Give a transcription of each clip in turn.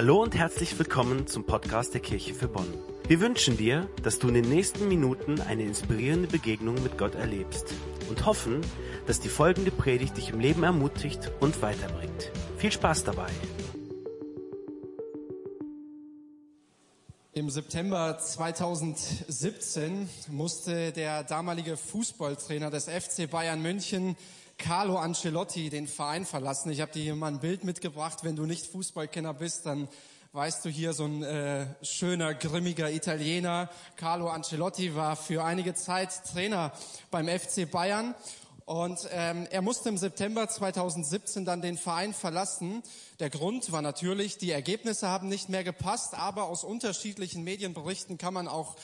Hallo und herzlich willkommen zum Podcast der Kirche für Bonn. Wir wünschen dir, dass du in den nächsten Minuten eine inspirierende Begegnung mit Gott erlebst und hoffen, dass die folgende Predigt dich im Leben ermutigt und weiterbringt. Viel Spaß dabei! Im September 2017 musste der damalige Fußballtrainer des FC Bayern München Carlo Ancelotti den Verein verlassen. Ich habe dir hier mal ein Bild mitgebracht. Wenn du nicht Fußballkenner bist, dann weißt du hier so ein äh, schöner, grimmiger Italiener. Carlo Ancelotti war für einige Zeit Trainer beim FC Bayern. Und ähm, er musste im September 2017 dann den Verein verlassen. Der Grund war natürlich, die Ergebnisse haben nicht mehr gepasst, aber aus unterschiedlichen Medienberichten kann man auch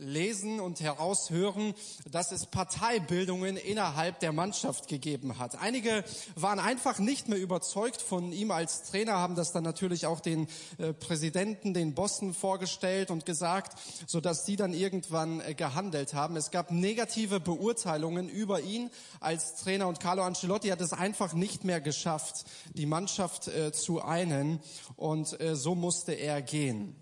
lesen und heraushören, dass es Parteibildungen innerhalb der Mannschaft gegeben hat. Einige waren einfach nicht mehr überzeugt von ihm als Trainer, haben das dann natürlich auch den äh, Präsidenten, den Bossen vorgestellt und gesagt, so dass sie dann irgendwann äh, gehandelt haben. Es gab negative Beurteilungen über ihn als Trainer und Carlo Ancelotti hat es einfach nicht mehr geschafft, die Mannschaft äh, zu einen und so musste er gehen.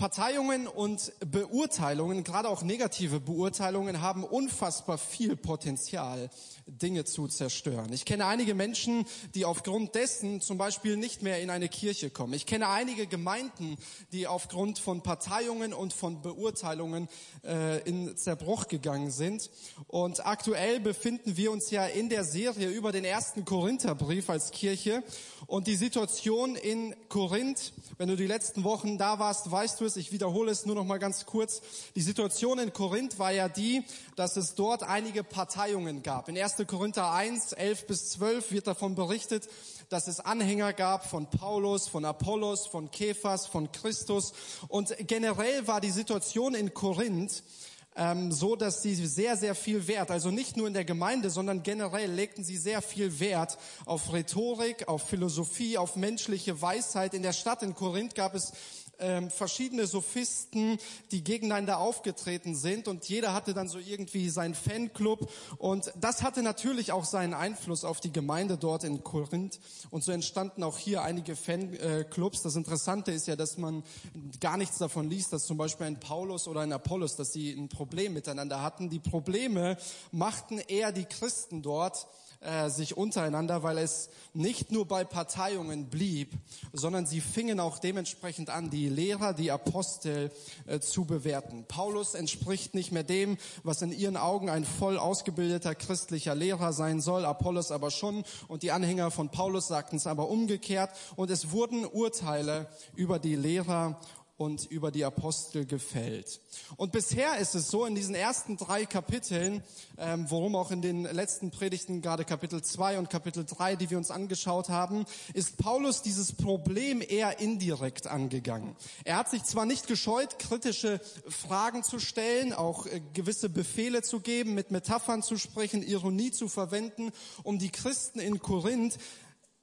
Parteiungen und Beurteilungen, gerade auch negative Beurteilungen, haben unfassbar viel Potenzial, Dinge zu zerstören. Ich kenne einige Menschen, die aufgrund dessen zum Beispiel nicht mehr in eine Kirche kommen. Ich kenne einige Gemeinden, die aufgrund von Parteiungen und von Beurteilungen äh, in Zerbruch gegangen sind. Und aktuell befinden wir uns ja in der Serie über den ersten Korintherbrief als Kirche. Und die Situation in Korinth, wenn du die letzten Wochen da warst, weißt du es, ich wiederhole es nur noch mal ganz kurz. Die Situation in Korinth war ja die, dass es dort einige Parteiungen gab. In 1. Korinther 1, 11 bis 12 wird davon berichtet, dass es Anhänger gab von Paulus, von Apollos, von Kephas, von Christus. Und generell war die Situation in Korinth ähm, so, dass sie sehr, sehr viel Wert, also nicht nur in der Gemeinde, sondern generell legten sie sehr viel Wert auf Rhetorik, auf Philosophie, auf menschliche Weisheit. In der Stadt in Korinth gab es ähm, verschiedene Sophisten, die gegeneinander aufgetreten sind und jeder hatte dann so irgendwie seinen Fanclub und das hatte natürlich auch seinen Einfluss auf die Gemeinde dort in Korinth und so entstanden auch hier einige Fanclubs. Das Interessante ist ja, dass man gar nichts davon liest, dass zum Beispiel ein Paulus oder ein Apollos, dass sie ein Problem miteinander hatten. Die Probleme machten eher die Christen dort, äh, sich untereinander, weil es nicht nur bei Parteiungen blieb, sondern sie fingen auch dementsprechend an, die Lehrer, die Apostel äh, zu bewerten. Paulus entspricht nicht mehr dem, was in ihren Augen ein voll ausgebildeter christlicher Lehrer sein soll, Apollos aber schon und die Anhänger von Paulus sagten es aber umgekehrt und es wurden Urteile über die Lehrer und über die Apostel gefällt. Und bisher ist es so, in diesen ersten drei Kapiteln, ähm, worum auch in den letzten Predigten, gerade Kapitel 2 und Kapitel 3, die wir uns angeschaut haben, ist Paulus dieses Problem eher indirekt angegangen. Er hat sich zwar nicht gescheut, kritische Fragen zu stellen, auch äh, gewisse Befehle zu geben, mit Metaphern zu sprechen, Ironie zu verwenden, um die Christen in Korinth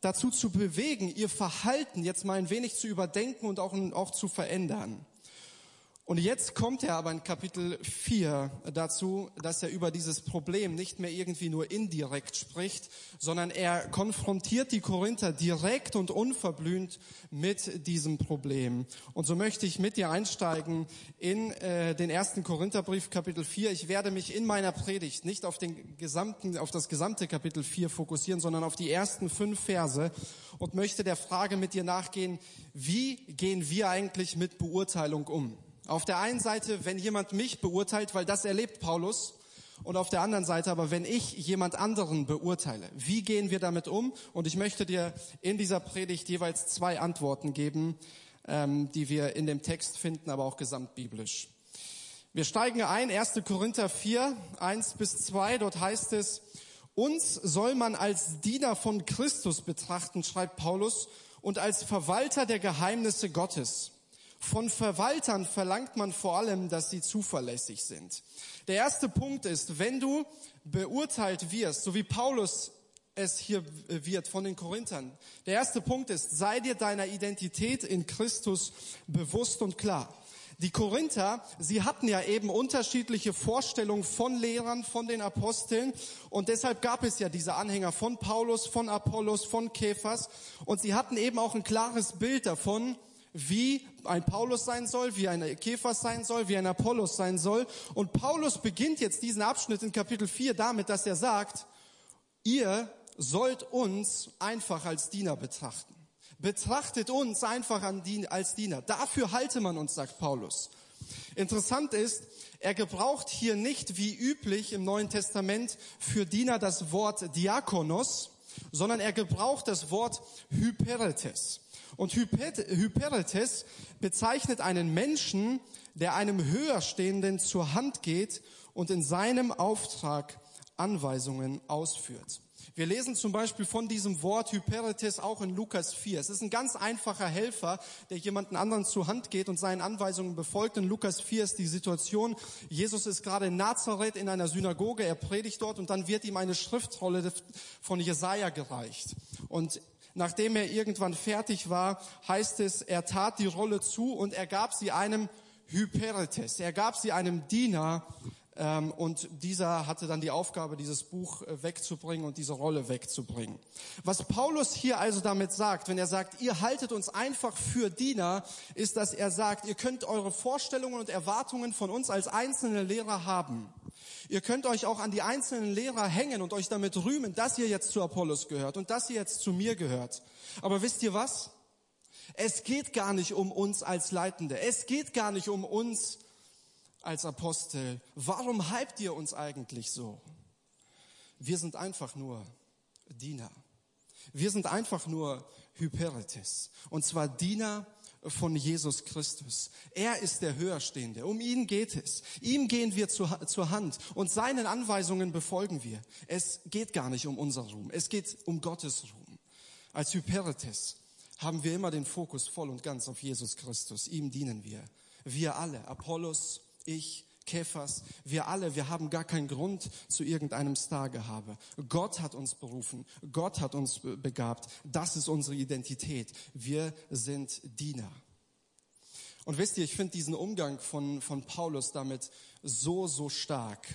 dazu zu bewegen, ihr Verhalten jetzt mal ein wenig zu überdenken und auch, auch zu verändern. Und jetzt kommt er aber in Kapitel 4 dazu, dass er über dieses Problem nicht mehr irgendwie nur indirekt spricht, sondern er konfrontiert die Korinther direkt und unverblümt mit diesem Problem. Und so möchte ich mit dir einsteigen in äh, den ersten Korintherbrief Kapitel 4. Ich werde mich in meiner Predigt nicht auf den gesamten, auf das gesamte Kapitel 4 fokussieren, sondern auf die ersten fünf Verse und möchte der Frage mit dir nachgehen, wie gehen wir eigentlich mit Beurteilung um? Auf der einen Seite, wenn jemand mich beurteilt, weil das erlebt Paulus, und auf der anderen Seite aber, wenn ich jemand anderen beurteile, wie gehen wir damit um? Und ich möchte dir in dieser Predigt jeweils zwei Antworten geben, ähm, die wir in dem Text finden, aber auch gesamtbiblisch. Wir steigen ein, 1. Korinther 4, 1 bis 2, dort heißt es, uns soll man als Diener von Christus betrachten, schreibt Paulus, und als Verwalter der Geheimnisse Gottes. Von Verwaltern verlangt man vor allem, dass sie zuverlässig sind. Der erste Punkt ist, wenn du beurteilt wirst, so wie Paulus es hier wird von den Korinthern. Der erste Punkt ist, sei dir deiner Identität in Christus bewusst und klar. Die Korinther, sie hatten ja eben unterschiedliche Vorstellungen von Lehrern, von den Aposteln und deshalb gab es ja diese Anhänger von Paulus, von Apollos, von Kephas und sie hatten eben auch ein klares Bild davon, wie ein Paulus sein soll, wie ein Kephas sein soll, wie ein Apollos sein soll. Und Paulus beginnt jetzt diesen Abschnitt in Kapitel 4 damit, dass er sagt, ihr sollt uns einfach als Diener betrachten. Betrachtet uns einfach als Diener. Dafür halte man uns, sagt Paulus. Interessant ist, er gebraucht hier nicht wie üblich im Neuen Testament für Diener das Wort Diakonos, sondern er gebraucht das Wort Hyperetes. Und Hyperetes bezeichnet einen Menschen, der einem Höherstehenden zur Hand geht und in seinem Auftrag Anweisungen ausführt. Wir lesen zum Beispiel von diesem Wort Hyperetes auch in Lukas 4. Es ist ein ganz einfacher Helfer, der jemanden anderen zur Hand geht und seinen Anweisungen befolgt. In Lukas 4 ist die Situation, Jesus ist gerade in Nazareth in einer Synagoge, er predigt dort und dann wird ihm eine Schriftrolle von Jesaja gereicht. Und nachdem er irgendwann fertig war, heißt es, er tat die Rolle zu und er gab sie einem Hyperetes. Er gab sie einem Diener, ähm, und dieser hatte dann die Aufgabe, dieses Buch äh, wegzubringen und diese Rolle wegzubringen. Was Paulus hier also damit sagt, wenn er sagt, ihr haltet uns einfach für Diener, ist, dass er sagt, ihr könnt eure Vorstellungen und Erwartungen von uns als einzelne Lehrer haben. Ihr könnt euch auch an die einzelnen Lehrer hängen und euch damit rühmen, dass ihr jetzt zu Apollos gehört und dass ihr jetzt zu mir gehört. Aber wisst ihr was? Es geht gar nicht um uns als Leitende. Es geht gar nicht um uns als Apostel, warum hypt ihr uns eigentlich so? Wir sind einfach nur Diener. Wir sind einfach nur Hyperetes. Und zwar Diener von Jesus Christus. Er ist der Höherstehende. Um ihn geht es. Ihm gehen wir zu, zur Hand und seinen Anweisungen befolgen wir. Es geht gar nicht um unser Ruhm. Es geht um Gottes Ruhm. Als Hyperetes haben wir immer den Fokus voll und ganz auf Jesus Christus. Ihm dienen wir. Wir alle, Apollos, ich, Kephas, wir alle, wir haben gar keinen Grund zu irgendeinem Stargehabe. Gott hat uns berufen, Gott hat uns begabt. Das ist unsere Identität. Wir sind Diener. Und wisst ihr, ich finde diesen Umgang von, von Paulus damit so, so stark.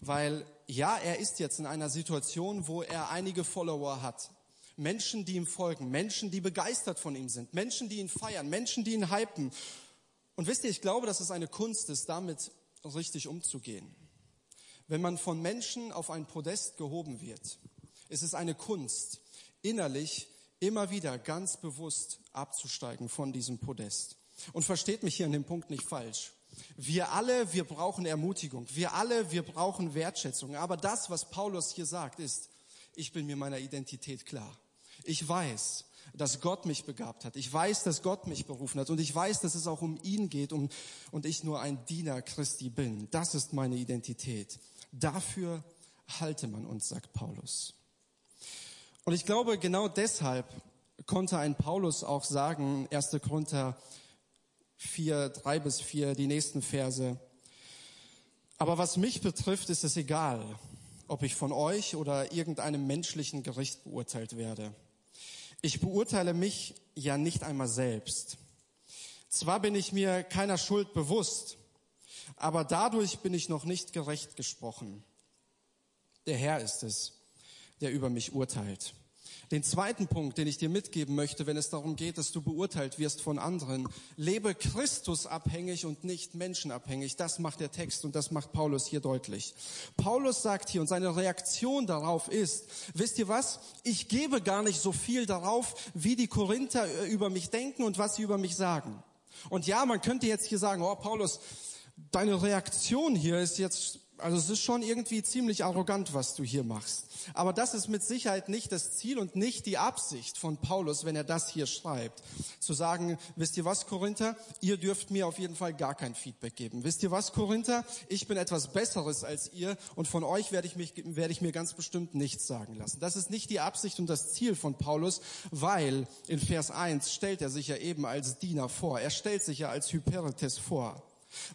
Weil ja, er ist jetzt in einer Situation, wo er einige Follower hat. Menschen, die ihm folgen, Menschen, die begeistert von ihm sind, Menschen, die ihn feiern, Menschen, die ihn hypen. Und wisst ihr, ich glaube, dass es eine Kunst ist, damit richtig umzugehen. Wenn man von Menschen auf ein Podest gehoben wird, ist es eine Kunst, innerlich immer wieder ganz bewusst abzusteigen von diesem Podest. Und versteht mich hier an dem Punkt nicht falsch. Wir alle, wir brauchen Ermutigung. Wir alle, wir brauchen Wertschätzung. Aber das, was Paulus hier sagt, ist, ich bin mir meiner Identität klar. Ich weiß, dass Gott mich begabt hat. Ich weiß, dass Gott mich berufen hat. Und ich weiß, dass es auch um ihn geht um, und ich nur ein Diener Christi bin. Das ist meine Identität. Dafür halte man uns, sagt Paulus. Und ich glaube, genau deshalb konnte ein Paulus auch sagen, 1. Korinther 4, 3 bis 4, die nächsten Verse. Aber was mich betrifft, ist es egal, ob ich von euch oder irgendeinem menschlichen Gericht beurteilt werde. Ich beurteile mich ja nicht einmal selbst. Zwar bin ich mir keiner Schuld bewusst, aber dadurch bin ich noch nicht gerecht gesprochen. Der Herr ist es, der über mich urteilt. Den zweiten Punkt, den ich dir mitgeben möchte, wenn es darum geht, dass du beurteilt wirst von anderen, lebe Christus abhängig und nicht menschenabhängig. Das macht der Text und das macht Paulus hier deutlich. Paulus sagt hier und seine Reaktion darauf ist, wisst ihr was? Ich gebe gar nicht so viel darauf, wie die Korinther äh, über mich denken und was sie über mich sagen. Und ja, man könnte jetzt hier sagen, oh Paulus, deine Reaktion hier ist jetzt also es ist schon irgendwie ziemlich arrogant, was du hier machst. Aber das ist mit Sicherheit nicht das Ziel und nicht die Absicht von Paulus, wenn er das hier schreibt. Zu sagen, wisst ihr was, Korinther? Ihr dürft mir auf jeden Fall gar kein Feedback geben. Wisst ihr was, Korinther? Ich bin etwas Besseres als ihr und von euch werde ich, mich, werde ich mir ganz bestimmt nichts sagen lassen. Das ist nicht die Absicht und das Ziel von Paulus, weil in Vers 1 stellt er sich ja eben als Diener vor. Er stellt sich ja als Hyperetes vor.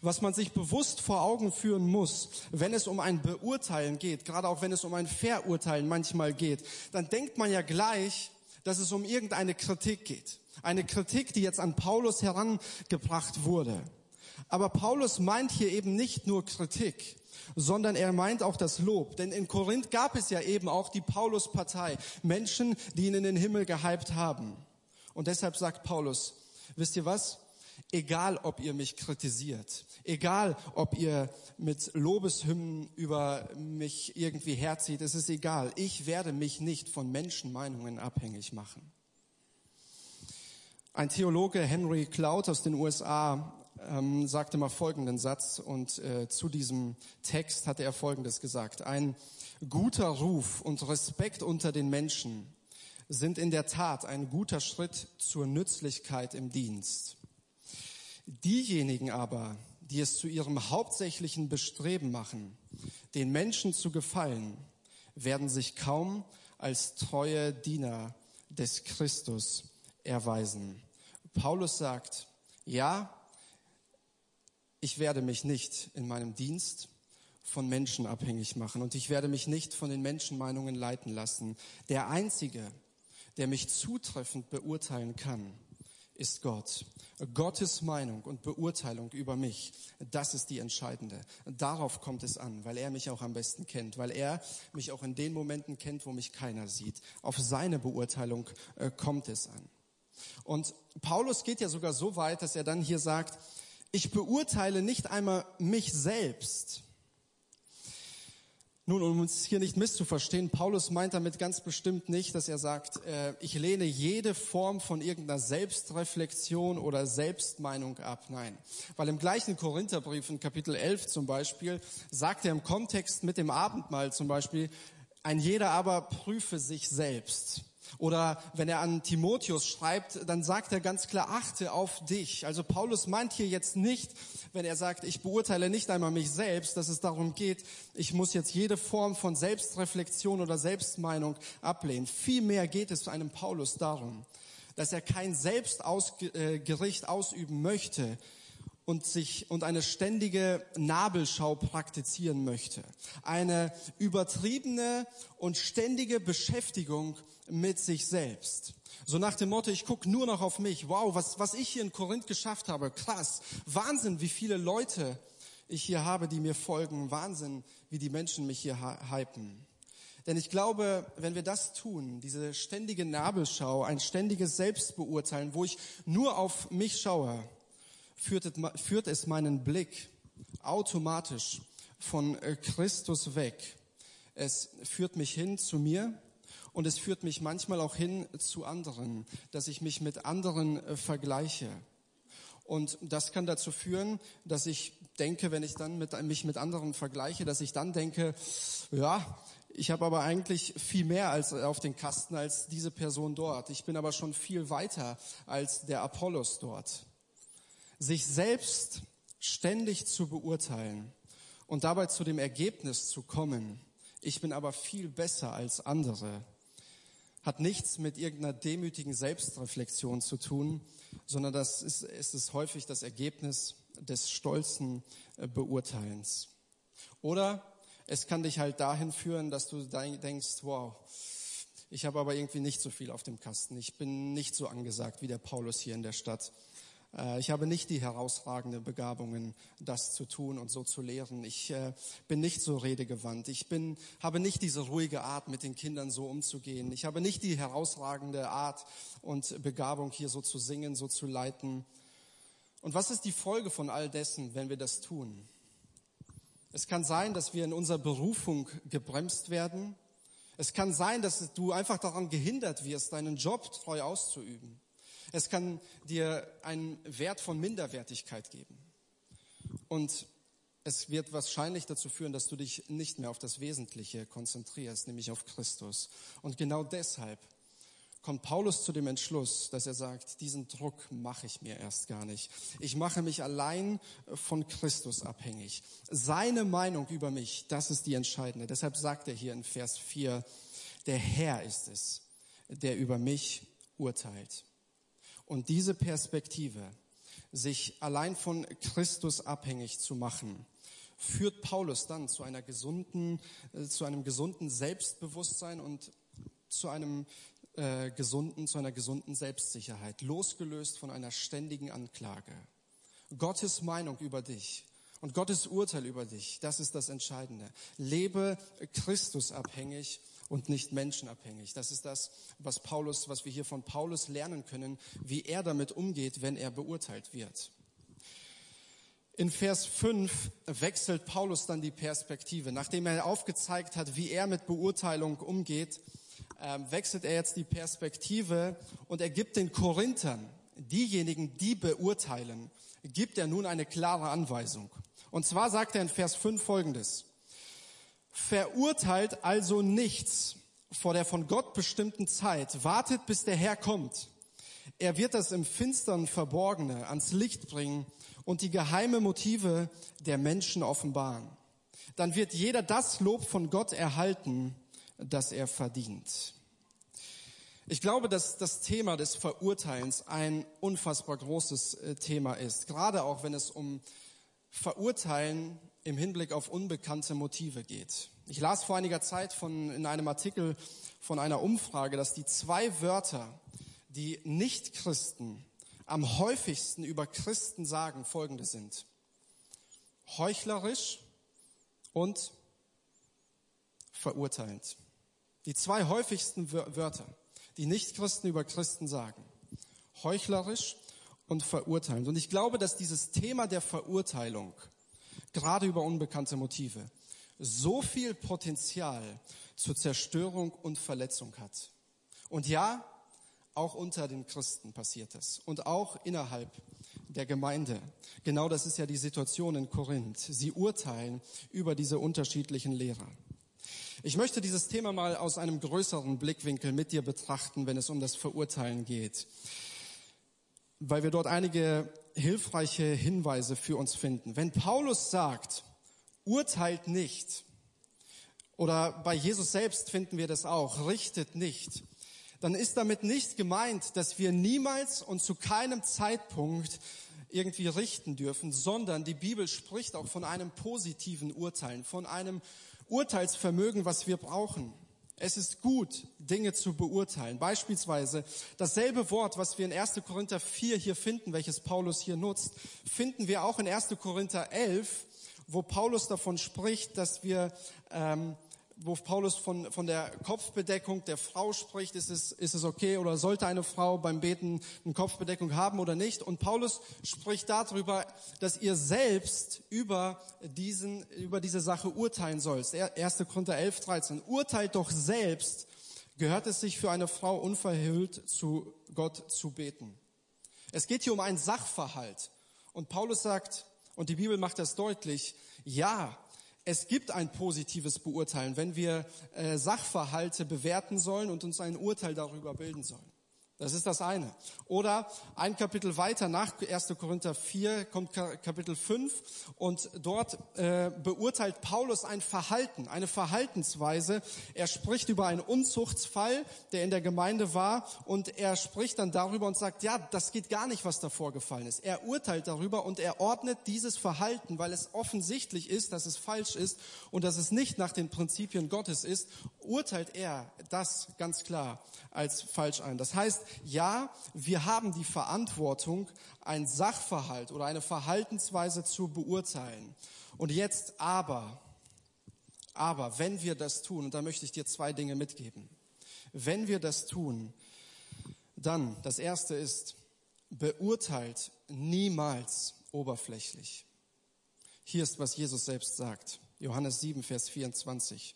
Was man sich bewusst vor Augen führen muss, wenn es um ein Beurteilen geht, gerade auch wenn es um ein Verurteilen manchmal geht, dann denkt man ja gleich, dass es um irgendeine Kritik geht. Eine Kritik, die jetzt an Paulus herangebracht wurde. Aber Paulus meint hier eben nicht nur Kritik, sondern er meint auch das Lob. Denn in Korinth gab es ja eben auch die Paulus-Partei. Menschen, die ihn in den Himmel gehypt haben. Und deshalb sagt Paulus, Wisst ihr was? Egal, ob ihr mich kritisiert, egal, ob ihr mit Lobeshymnen über mich irgendwie herzieht, es ist egal. Ich werde mich nicht von Menschenmeinungen abhängig machen. Ein Theologe, Henry Cloud aus den USA, ähm, sagte mal folgenden Satz und äh, zu diesem Text hatte er folgendes gesagt. Ein guter Ruf und Respekt unter den Menschen sind in der Tat ein guter Schritt zur Nützlichkeit im Dienst. Diejenigen aber, die es zu ihrem hauptsächlichen Bestreben machen, den Menschen zu gefallen, werden sich kaum als treue Diener des Christus erweisen. Paulus sagt, ja, ich werde mich nicht in meinem Dienst von Menschen abhängig machen und ich werde mich nicht von den Menschenmeinungen leiten lassen. Der Einzige, der mich zutreffend beurteilen kann, ist Gott. Gottes Meinung und Beurteilung über mich, das ist die entscheidende. Darauf kommt es an, weil er mich auch am besten kennt, weil er mich auch in den Momenten kennt, wo mich keiner sieht. Auf seine Beurteilung äh, kommt es an. Und Paulus geht ja sogar so weit, dass er dann hier sagt, ich beurteile nicht einmal mich selbst. Nun, um uns hier nicht misszuverstehen, Paulus meint damit ganz bestimmt nicht, dass er sagt, äh, ich lehne jede Form von irgendeiner Selbstreflexion oder Selbstmeinung ab. Nein, weil im gleichen Korintherbrief in Kapitel 11 zum Beispiel sagt er im Kontext mit dem Abendmahl zum Beispiel, ein jeder aber prüfe sich selbst. Oder wenn er an Timotheus schreibt, dann sagt er ganz klar, achte auf dich. Also Paulus meint hier jetzt nicht, wenn er sagt, ich beurteile nicht einmal mich selbst, dass es darum geht, ich muss jetzt jede Form von Selbstreflexion oder Selbstmeinung ablehnen. Vielmehr geht es einem Paulus darum, dass er kein Selbstgericht ausüben möchte, und sich und eine ständige Nabelschau praktizieren möchte. Eine übertriebene und ständige Beschäftigung mit sich selbst. So nach dem Motto, ich gucke nur noch auf mich. Wow, was, was ich hier in Korinth geschafft habe. Krass. Wahnsinn, wie viele Leute ich hier habe, die mir folgen. Wahnsinn, wie die Menschen mich hier hypen. Denn ich glaube, wenn wir das tun, diese ständige Nabelschau, ein ständiges Selbstbeurteilen, wo ich nur auf mich schaue, führt, es meinen Blick automatisch von äh, Christus weg. Es führt mich hin zu mir und es führt mich manchmal auch hin zu anderen, dass ich mich mit anderen äh, vergleiche. Und das kann dazu führen, dass ich denke, wenn ich dann mit, mich mit anderen vergleiche, dass ich dann denke, ja, ich habe aber eigentlich viel mehr als äh, auf den Kasten als diese Person dort. Ich bin aber schon viel weiter als der Apollos dort sich selbst ständig zu beurteilen und dabei zu dem Ergebnis zu kommen, ich bin aber viel besser als andere, hat nichts mit irgendeiner demütigen Selbstreflexion zu tun, sondern das ist, ist es häufig das Ergebnis des stolzen äh, Beurteilens. Oder es kann dich halt dahin führen, dass du denkst, wow, ich habe aber irgendwie nicht so viel auf dem Kasten. Ich bin nicht so angesagt wie der Paulus hier in der Stadt. Äh, ich habe nicht die herausragenden Begabungen, das zu tun und so zu lehren. Ich äh, bin nicht so redegewandt. Ich bin, habe nicht diese ruhige Art, mit den Kindern so umzugehen. Ich habe nicht die herausragende Art und Begabung, hier so zu singen, so zu leiten. Und was ist die Folge von all dessen, wenn wir das tun? Es kann sein, dass wir in unserer Berufung gebremst werden. Es kann sein, dass du einfach daran gehindert wirst, deinen Job treu auszuüben. Es kann dir einen Wert von Minderwertigkeit geben. Und es wird wahrscheinlich dazu führen, dass du dich nicht mehr auf das Wesentliche konzentrierst, nämlich auf Christus. Und genau deshalb kommt Paulus zu dem Entschluss, dass er sagt, diesen Druck mache ich mir erst gar nicht. Ich mache mich allein von Christus abhängig. Seine Meinung über mich, das ist die entscheidende. Deshalb sagt er hier in Vers 4, der Herr ist es, der über mich urteilt. Und diese Perspektive, sich allein von Christus abhängig zu machen, führt Paulus dann zu einer gesunden, äh, zu einem gesunden Selbstbewusstsein und zu einem äh, gesunden, zu einer gesunden Selbstsicherheit, losgelöst von einer ständigen Anklage. Gottes Meinung über dich und Gottes Urteil über dich, das ist das Entscheidende. Lebe Christus abhängig und nicht menschenabhängig. Das ist das, was Paulus, was wir hier von Paulus lernen können, wie er damit umgeht, wenn er beurteilt wird. In Vers 5 wechselt Paulus dann die Perspektive. Nachdem er aufgezeigt hat, wie er mit Beurteilung umgeht, ähm, wechselt er jetzt die Perspektive und er gibt den Korinthern, diejenigen, die beurteilen, gibt er nun eine klare Anweisung. Und zwar sagt er in Vers 5 folgendes. Verurteilt also nichts vor der von Gott bestimmten Zeit. Wartet, bis der Herr kommt. Er wird das im Finstern Verborgene ans Licht bringen und die geheime Motive der Menschen offenbaren. Dann wird jeder das Lob von Gott erhalten, das er verdient. Ich glaube, dass das Thema des Verurteilens ein unfassbar großes äh, Thema ist, gerade auch wenn es um Verurteilen im Hinblick auf unbekannte Motive geht. Ich las vor einiger Zeit von, in einem Artikel von einer Umfrage, dass die zwei Wörter, die Nichtchristen am häufigsten über Christen sagen, folgende sind. Heuchlerisch und verurteilend. Die zwei häufigsten Wörter, die Nichtchristen über Christen sagen. Heuchlerisch und verurteilend. Und ich glaube, dass dieses Thema der Verurteilung, gerade über unbekannte Motive, so viel Potenzial zur Zerstörung und Verletzung hat. Und ja, auch unter den Christen passiert es und auch innerhalb der Gemeinde. Genau das ist ja die Situation in Korinth. Sie urteilen über diese unterschiedlichen Lehrer. Ich möchte dieses Thema mal aus einem größeren Blickwinkel mit dir betrachten, wenn es um das Verurteilen geht, weil wir dort einige hilfreiche Hinweise für uns finden. Wenn Paulus sagt, urteilt nicht, oder bei Jesus selbst finden wir das auch, richtet nicht, dann ist damit nicht gemeint, dass wir niemals und zu keinem Zeitpunkt irgendwie richten dürfen, sondern die Bibel spricht auch von einem positiven Urteilen, von einem Urteilsvermögen, was wir brauchen. Es ist gut, Dinge zu beurteilen. Beispielsweise dasselbe Wort, was wir in 1. Korinther 4 hier finden, welches Paulus hier nutzt, finden wir auch in 1. Korinther 11, wo Paulus davon spricht, dass wir ähm, wo Paulus von, von der Kopfbedeckung der Frau spricht, ist es, ist es okay oder sollte eine Frau beim Beten eine Kopfbedeckung haben oder nicht? Und Paulus spricht darüber, dass ihr selbst über diesen, über diese Sache urteilen sollt. 1. Korinther 11, 13. Urteilt doch selbst, gehört es sich für eine Frau unverhüllt zu Gott zu beten. Es geht hier um einen Sachverhalt. Und Paulus sagt, und die Bibel macht das deutlich, ja, es gibt ein positives Beurteilen, wenn wir äh, Sachverhalte bewerten sollen und uns ein Urteil darüber bilden sollen. Das ist das eine. Oder ein Kapitel weiter nach 1. Korinther 4 kommt Kapitel 5 und dort äh, beurteilt Paulus ein Verhalten, eine Verhaltensweise. Er spricht über einen Unzuchtsfall, der in der Gemeinde war und er spricht dann darüber und sagt, ja, das geht gar nicht, was da vorgefallen ist. Er urteilt darüber und er ordnet dieses Verhalten, weil es offensichtlich ist, dass es falsch ist und dass es nicht nach den Prinzipien Gottes ist, urteilt er das ganz klar als falsch ein. Das heißt, ja, wir haben die Verantwortung, ein Sachverhalt oder eine Verhaltensweise zu beurteilen. Und jetzt aber, aber wenn wir das tun, und da möchte ich dir zwei Dinge mitgeben, wenn wir das tun, dann, das erste ist, beurteilt niemals oberflächlich. Hier ist, was Jesus selbst sagt. Johannes 7, Vers 24.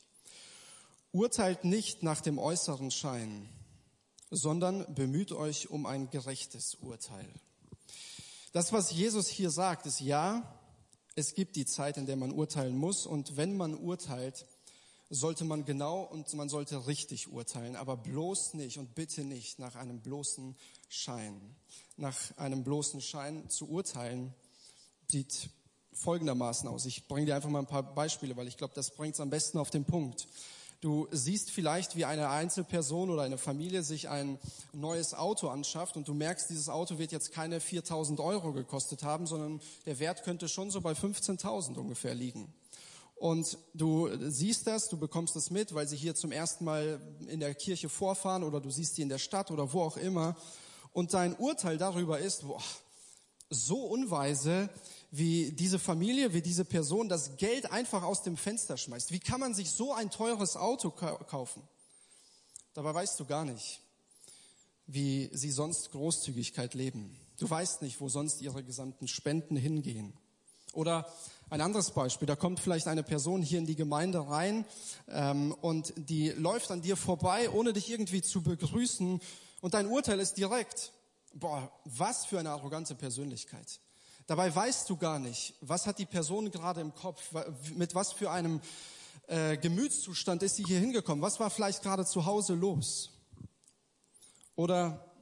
Urteilt nicht nach dem äußeren Schein, sondern bemüht euch um ein gerechtes Urteil. Das, was Jesus hier sagt, ist ja, es gibt die Zeit, in der man urteilen muss und wenn man urteilt, sollte man genau und man sollte richtig urteilen, aber bloß nicht und bitte nicht nach einem bloßen Schein. Nach einem bloßen Schein zu urteilen sieht folgendermaßen aus. Ich bringe dir einfach mal ein paar Beispiele, weil ich glaube, das bringt es am besten auf den Punkt. Du siehst vielleicht, wie eine Einzelperson oder eine Familie sich ein neues Auto anschafft und du merkst, dieses Auto wird jetzt keine 4000 Euro gekostet haben, sondern der Wert könnte schon so bei 15.000 ungefähr liegen. Und du siehst das, du bekommst das mit, weil sie hier zum ersten Mal in der Kirche vorfahren oder du siehst sie in der Stadt oder wo auch immer. Und dein Urteil darüber ist, boah, so unweise, wie diese Familie, wie diese Person das Geld einfach aus dem Fenster schmeißt. Wie kann man sich so ein teures Auto kaufen? Dabei weißt du gar nicht, wie sie sonst Großzügigkeit leben. Du weißt nicht, wo sonst ihre gesamten Spenden hingehen. Oder ein anderes Beispiel, da kommt vielleicht eine Person hier in die Gemeinde rein ähm, und die läuft an dir vorbei, ohne dich irgendwie zu begrüßen und dein Urteil ist direkt, boah, was für eine arrogante Persönlichkeit. Dabei weißt du gar nicht, was hat die Person gerade im Kopf, mit was für einem äh, Gemütszustand ist sie hier hingekommen, was war vielleicht gerade zu Hause los. Oder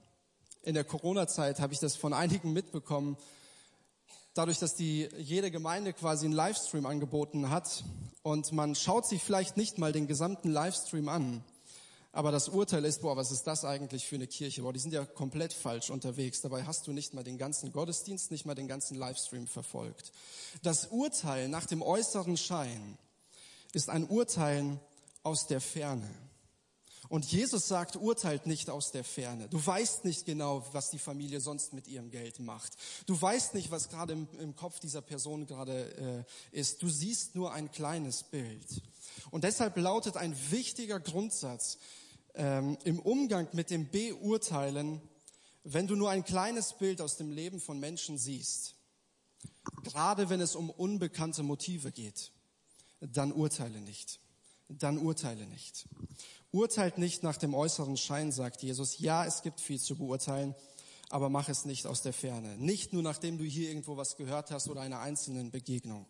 in der Corona-Zeit habe ich das von einigen mitbekommen, dadurch, dass die jede Gemeinde quasi einen Livestream angeboten hat und man schaut sich vielleicht nicht mal den gesamten Livestream an, aber das Urteil ist, boah, was ist das eigentlich für eine Kirche? Boah, die sind ja komplett falsch unterwegs. Dabei hast du nicht mal den ganzen Gottesdienst, nicht mal den ganzen Livestream verfolgt. Das Urteil nach dem äußeren Schein ist ein Urteil aus der Ferne. Und Jesus sagt, urteilt nicht aus der Ferne. Du weißt nicht genau, was die Familie sonst mit ihrem Geld macht. Du weißt nicht, was gerade im, im Kopf dieser Person gerade äh, ist. Du siehst nur ein kleines Bild. Und deshalb lautet ein wichtiger Grundsatz ähm, im Umgang mit dem Beurteilen, wenn du nur ein kleines Bild aus dem Leben von Menschen siehst, gerade wenn es um unbekannte Motive geht, dann urteile nicht. Dann urteile nicht. Urteilt nicht nach dem äußeren Schein, sagt Jesus. Ja, es gibt viel zu beurteilen, aber mach es nicht aus der Ferne. Nicht nur nachdem du hier irgendwo was gehört hast oder einer einzelnen Begegnung.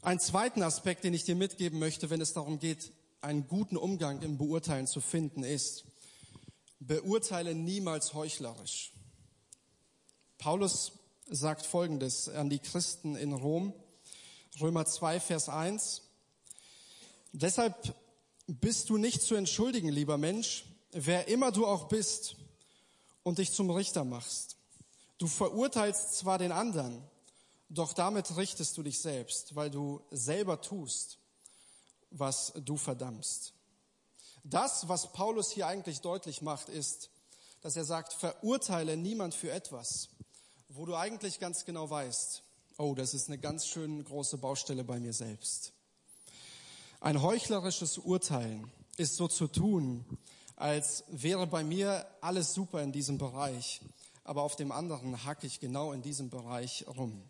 Ein zweiten Aspekt, den ich dir mitgeben möchte, wenn es darum geht, einen guten Umgang im Beurteilen zu finden, ist, beurteile niemals heuchlerisch. Paulus sagt Folgendes an die Christen in Rom, Römer 2, Vers 1. Deshalb bist du nicht zu entschuldigen, lieber Mensch, wer immer du auch bist und dich zum Richter machst. Du verurteilst zwar den anderen, doch damit richtest du dich selbst, weil du selber tust, was du verdammst. Das, was Paulus hier eigentlich deutlich macht, ist, dass er sagt, verurteile niemand für etwas, wo du eigentlich ganz genau weißt, oh, das ist eine ganz schön große Baustelle bei mir selbst. Ein heuchlerisches Urteilen ist so zu tun, als wäre bei mir alles super in diesem Bereich, aber auf dem anderen hacke ich genau in diesem Bereich rum.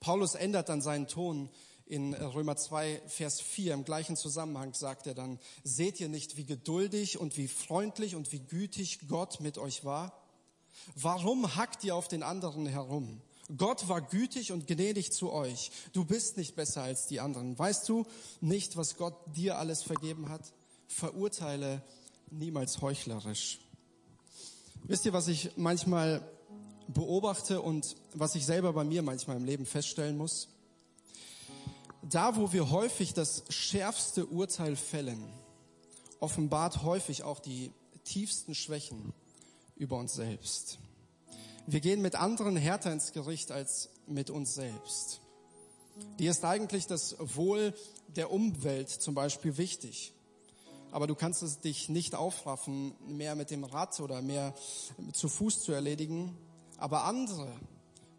Paulus ändert dann seinen Ton in Römer 2, Vers 4. Im gleichen Zusammenhang sagt er dann, seht ihr nicht, wie geduldig und wie freundlich und wie gütig Gott mit euch war? Warum hackt ihr auf den anderen herum? Gott war gütig und gnädig zu euch. Du bist nicht besser als die anderen. Weißt du nicht, was Gott dir alles vergeben hat? Verurteile niemals heuchlerisch. Wisst ihr, was ich manchmal beobachte und was ich selber bei mir manchmal im Leben feststellen muss? Da, wo wir häufig das schärfste Urteil fällen, offenbart häufig auch die tiefsten Schwächen über uns selbst. Wir gehen mit anderen härter ins Gericht als mit uns selbst. Dir ist eigentlich das Wohl der Umwelt zum Beispiel wichtig. Aber du kannst es dich nicht aufraffen, mehr mit dem Rad oder mehr zu Fuß zu erledigen. Aber andere,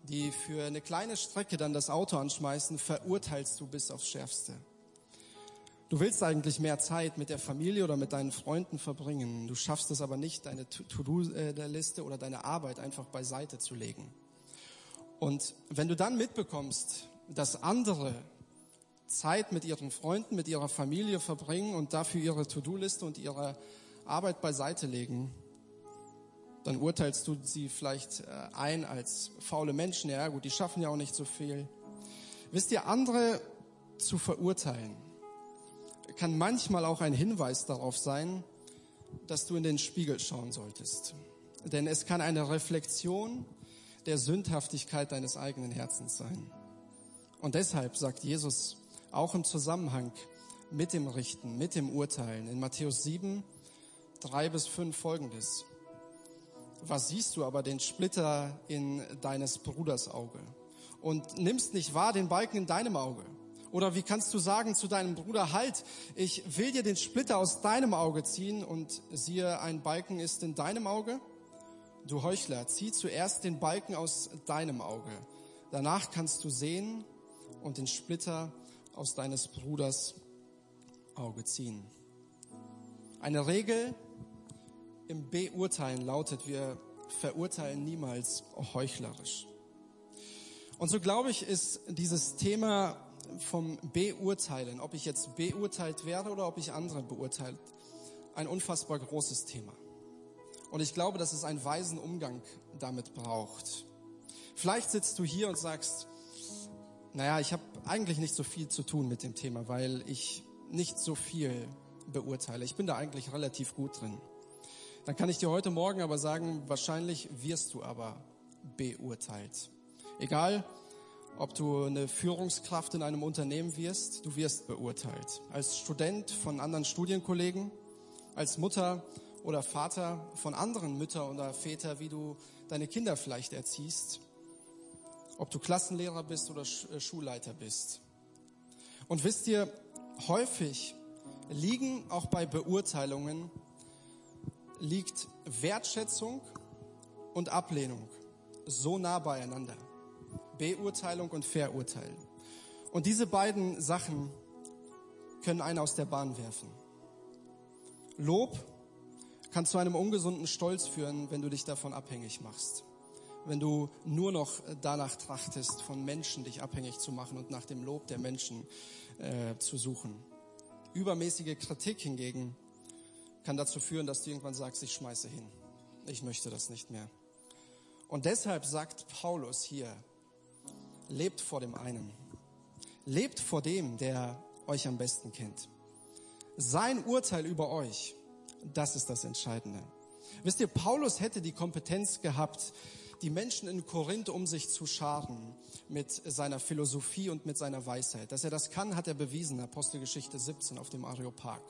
die für eine kleine Strecke dann das Auto anschmeißen, verurteilst du bis aufs Schärfste. Du willst eigentlich mehr Zeit mit der Familie oder mit deinen Freunden verbringen. Du schaffst es aber nicht, deine To-Do-Liste oder deine Arbeit einfach beiseite zu legen. Und wenn du dann mitbekommst, dass andere Zeit mit ihren Freunden, mit ihrer Familie verbringen und dafür ihre To-Do-Liste und ihre Arbeit beiseite legen, dann urteilst du sie vielleicht äh, ein als faule Menschen. Ja gut, die schaffen ja auch nicht so viel. Wisst ihr, andere zu verurteilen, kann manchmal auch ein Hinweis darauf sein, dass du in den Spiegel schauen solltest. Denn es kann eine Reflexion der Sündhaftigkeit deines eigenen Herzens sein. Und deshalb sagt Jesus auch im Zusammenhang mit dem Richten, mit dem Urteilen in Matthäus 7, drei bis fünf folgendes. Was siehst du aber den Splitter in deines Bruders Auge und nimmst nicht wahr den Balken in deinem Auge? Oder wie kannst du sagen zu deinem Bruder, halt, ich will dir den Splitter aus deinem Auge ziehen und siehe, ein Balken ist in deinem Auge? Du Heuchler, zieh zuerst den Balken aus deinem Auge. Danach kannst du sehen und den Splitter aus deines Bruders Auge ziehen. Eine Regel im Beurteilen lautet, wir verurteilen niemals heuchlerisch. Und so glaube ich, ist dieses Thema vom Beurteilen, ob ich jetzt beurteilt werde oder ob ich andere beurteilt, ein unfassbar großes Thema. Und ich glaube, dass es einen weisen Umgang damit braucht. Vielleicht sitzt du hier und sagst, naja, ich habe eigentlich nicht so viel zu tun mit dem Thema, weil ich nicht so viel beurteile. Ich bin da eigentlich relativ gut drin. Dann kann ich dir heute Morgen aber sagen, wahrscheinlich wirst du aber beurteilt. Egal, ob du eine Führungskraft in einem Unternehmen wirst, du wirst beurteilt. Als Student von anderen Studienkollegen, als Mutter oder Vater von anderen Mütter oder Väter, wie du deine Kinder vielleicht erziehst, ob du Klassenlehrer bist oder äh, Schulleiter bist. Und wisst ihr, häufig liegen auch bei Beurteilungen liegt Wertschätzung und Ablehnung so nah beieinander. Beurteilung und Verurteilen. Und diese beiden Sachen können einen aus der Bahn werfen. Lob kann zu einem ungesunden Stolz führen, wenn du dich davon abhängig machst. Wenn du nur noch danach trachtest, von Menschen dich abhängig zu machen und nach dem Lob der Menschen äh, zu suchen. Übermäßige Kritik hingegen kann dazu führen, dass du irgendwann sagst, ich schmeiße hin. Ich möchte das nicht mehr. Und deshalb sagt Paulus hier, lebt vor dem einen. Lebt vor dem, der euch am besten kennt. Sein Urteil über euch, das ist das Entscheidende. Wisst ihr, Paulus hätte die Kompetenz gehabt, die Menschen in Korinth um sich zu scharen mit seiner Philosophie und mit seiner Weisheit. Dass er das kann, hat er bewiesen, Apostelgeschichte 17 auf dem Areopag.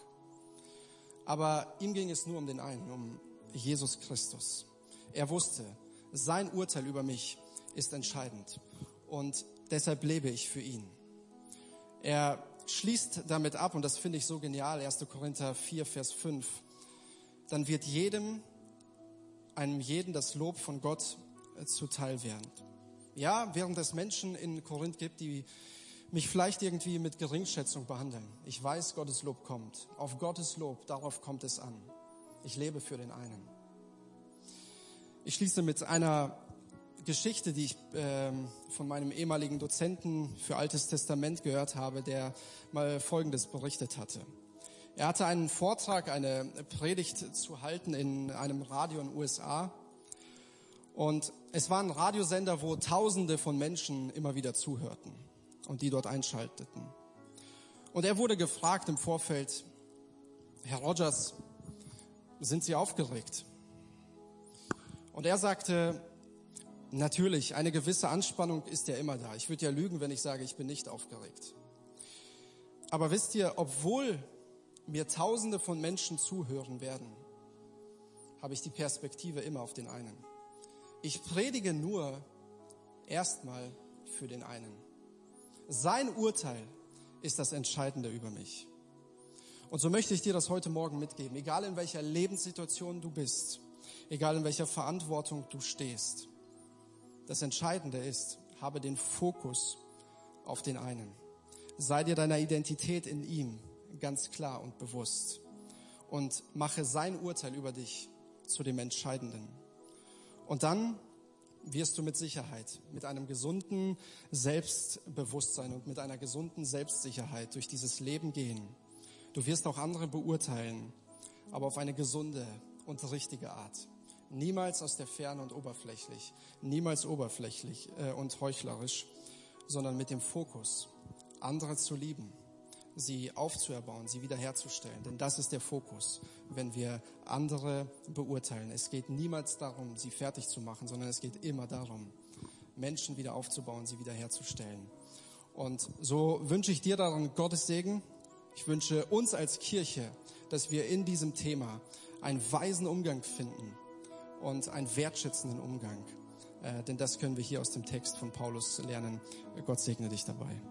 Aber ihm ging es nur um den einen, um Jesus Christus. Er wusste, sein Urteil über mich ist entscheidend und deshalb lebe ich für ihn. Er schließt damit ab, und das finde ich so genial, 1. Korinther 4, Vers 5, dann wird jedem, einem jeden das Lob von Gott äh, zuteil werden. Ja, während es Menschen in Korinth gibt, die mich vielleicht irgendwie mit Geringschätzung behandeln. Ich weiß, Gottes Lob kommt. Auf Gottes Lob, darauf kommt es an. Ich lebe für den einen. Ich schließe mit einer Geschichte, die ich ähm, von meinem ehemaligen Dozenten für Altes Testament gehört habe, der mal Folgendes berichtet hatte. Er hatte einen Vortrag, eine Predigt zu halten in einem Radio in den USA. Und es war ein Radiosender, wo Tausende von Menschen immer wieder zuhörten und die dort einschalteten. Und er wurde gefragt im Vorfeld, Herr Rogers, sind Sie aufgeregt? Und er sagte, natürlich, eine gewisse Anspannung ist ja immer da. Ich würde ja lügen, wenn ich sage, ich bin nicht aufgeregt. Aber wisst ihr, obwohl mir Tausende von Menschen zuhören werden, habe ich die Perspektive immer auf den einen. Ich predige nur erstmal für den einen. Sein Urteil ist das Entscheidende über mich. Und so möchte ich dir das heute Morgen mitgeben, egal in welcher Lebenssituation du bist, egal in welcher Verantwortung du stehst. Das Entscheidende ist, habe den Fokus auf den einen. Sei dir deiner Identität in ihm ganz klar und bewusst und mache sein Urteil über dich zu dem Entscheidenden. Und dann wirst du mit Sicherheit, mit einem gesunden Selbstbewusstsein und mit einer gesunden Selbstsicherheit durch dieses Leben gehen. Du wirst auch andere beurteilen, aber auf eine gesunde und richtige Art. Niemals aus der Ferne und oberflächlich, niemals oberflächlich äh, und heuchlerisch, sondern mit dem Fokus, andere zu lieben sie aufzuerbauen, sie wiederherzustellen. Denn das ist der Fokus, wenn wir andere beurteilen. Es geht niemals darum, sie fertig zu machen, sondern es geht immer darum, Menschen wieder aufzubauen, sie wiederherzustellen. Und so wünsche ich dir daran Gottes Segen. Ich wünsche uns als Kirche, dass wir in diesem Thema einen weisen Umgang finden und einen wertschätzenden Umgang. Äh, denn das können wir hier aus dem Text von Paulus lernen. Gott segne dich dabei.